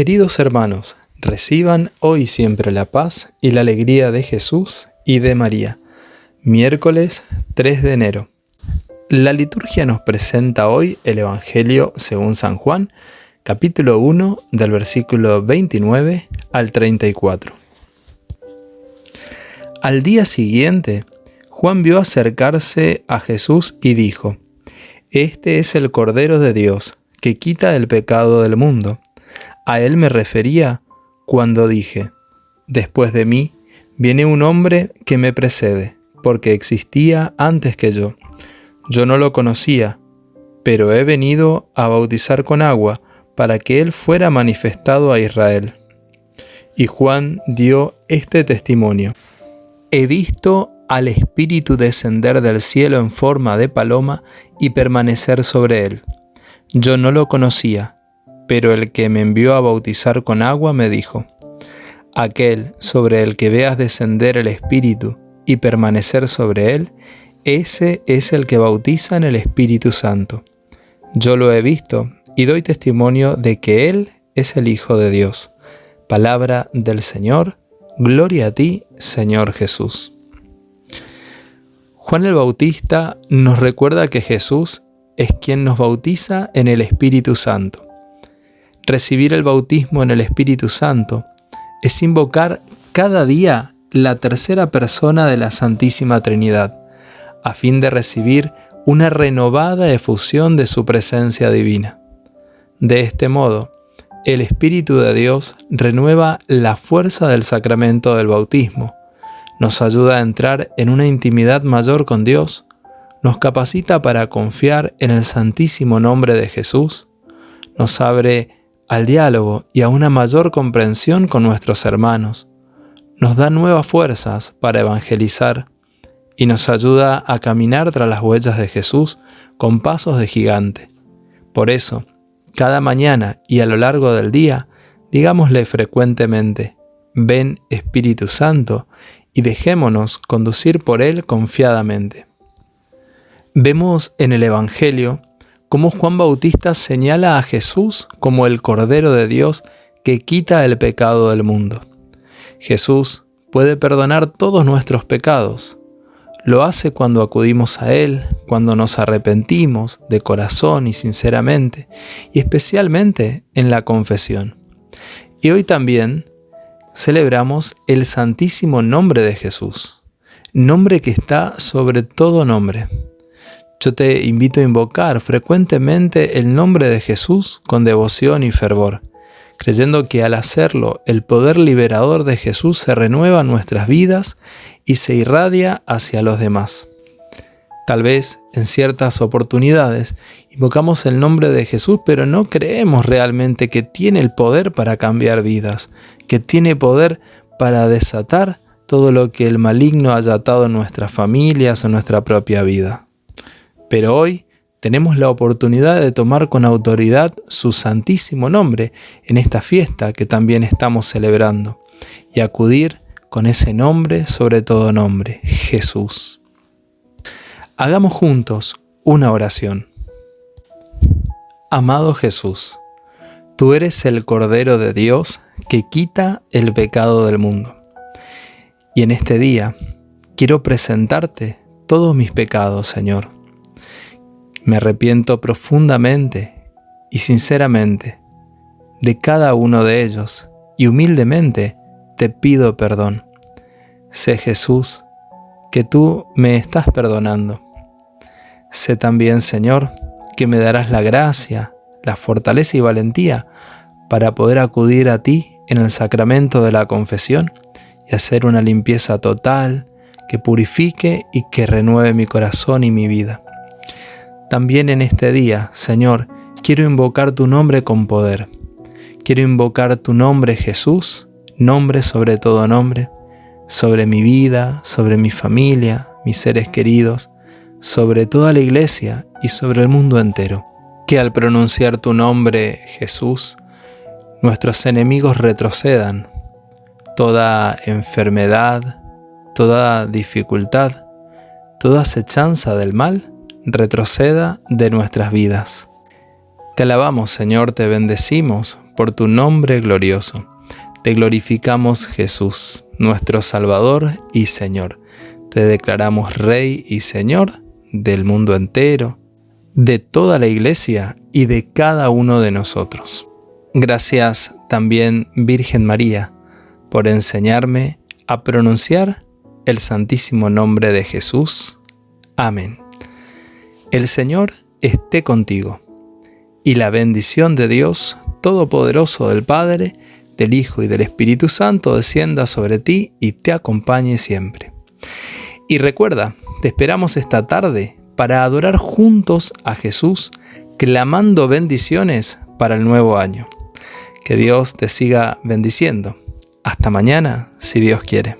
Queridos hermanos, reciban hoy siempre la paz y la alegría de Jesús y de María. Miércoles 3 de enero. La liturgia nos presenta hoy el Evangelio según San Juan, capítulo 1 del versículo 29 al 34. Al día siguiente, Juan vio acercarse a Jesús y dijo, Este es el Cordero de Dios, que quita el pecado del mundo. A él me refería cuando dije, Después de mí viene un hombre que me precede, porque existía antes que yo. Yo no lo conocía, pero he venido a bautizar con agua para que él fuera manifestado a Israel. Y Juan dio este testimonio. He visto al Espíritu descender del cielo en forma de paloma y permanecer sobre él. Yo no lo conocía, pero el que me envió a bautizar con agua me dijo, Aquel sobre el que veas descender el Espíritu y permanecer sobre él, ese es el que bautiza en el Espíritu Santo. Yo lo he visto y doy testimonio de que Él es el Hijo de Dios. Palabra del Señor, gloria a ti, Señor Jesús. Juan el Bautista nos recuerda que Jesús es quien nos bautiza en el Espíritu Santo. Recibir el bautismo en el Espíritu Santo es invocar cada día la tercera persona de la Santísima Trinidad, a fin de recibir una renovada efusión de su presencia divina. De este modo, el Espíritu de Dios renueva la fuerza del sacramento del bautismo, nos ayuda a entrar en una intimidad mayor con Dios, nos capacita para confiar en el santísimo nombre de Jesús, nos abre al diálogo y a una mayor comprensión con nuestros hermanos, nos da nuevas fuerzas para evangelizar y nos ayuda a caminar tras las huellas de Jesús con pasos de gigante. Por eso, cada mañana y a lo largo del día, digámosle frecuentemente, ven Espíritu Santo y dejémonos conducir por Él confiadamente. Vemos en el Evangelio cómo Juan Bautista señala a Jesús como el Cordero de Dios que quita el pecado del mundo. Jesús puede perdonar todos nuestros pecados. Lo hace cuando acudimos a Él, cuando nos arrepentimos de corazón y sinceramente, y especialmente en la confesión. Y hoy también celebramos el santísimo nombre de Jesús, nombre que está sobre todo nombre. Yo te invito a invocar frecuentemente el nombre de Jesús con devoción y fervor, creyendo que al hacerlo el poder liberador de Jesús se renueva en nuestras vidas y se irradia hacia los demás. Tal vez en ciertas oportunidades invocamos el nombre de Jesús, pero no creemos realmente que tiene el poder para cambiar vidas, que tiene poder para desatar todo lo que el maligno haya atado en nuestras familias o nuestra propia vida. Pero hoy tenemos la oportunidad de tomar con autoridad su santísimo nombre en esta fiesta que también estamos celebrando y acudir con ese nombre sobre todo nombre, Jesús. Hagamos juntos una oración. Amado Jesús, tú eres el Cordero de Dios que quita el pecado del mundo. Y en este día quiero presentarte todos mis pecados, Señor me arrepiento profundamente y sinceramente de cada uno de ellos y humildemente te pido perdón. Sé Jesús que tú me estás perdonando. Sé también, Señor, que me darás la gracia, la fortaleza y valentía para poder acudir a ti en el sacramento de la confesión y hacer una limpieza total que purifique y que renueve mi corazón y mi vida. También en este día, Señor, quiero invocar tu nombre con poder. Quiero invocar tu nombre Jesús, nombre sobre todo nombre, sobre mi vida, sobre mi familia, mis seres queridos, sobre toda la iglesia y sobre el mundo entero. Que al pronunciar tu nombre Jesús, nuestros enemigos retrocedan, toda enfermedad, toda dificultad, toda acechanza del mal retroceda de nuestras vidas. Te alabamos, Señor, te bendecimos por tu nombre glorioso. Te glorificamos, Jesús, nuestro Salvador y Señor. Te declaramos Rey y Señor del mundo entero, de toda la iglesia y de cada uno de nosotros. Gracias también, Virgen María, por enseñarme a pronunciar el santísimo nombre de Jesús. Amén. El Señor esté contigo y la bendición de Dios Todopoderoso del Padre, del Hijo y del Espíritu Santo descienda sobre ti y te acompañe siempre. Y recuerda, te esperamos esta tarde para adorar juntos a Jesús, clamando bendiciones para el nuevo año. Que Dios te siga bendiciendo. Hasta mañana, si Dios quiere.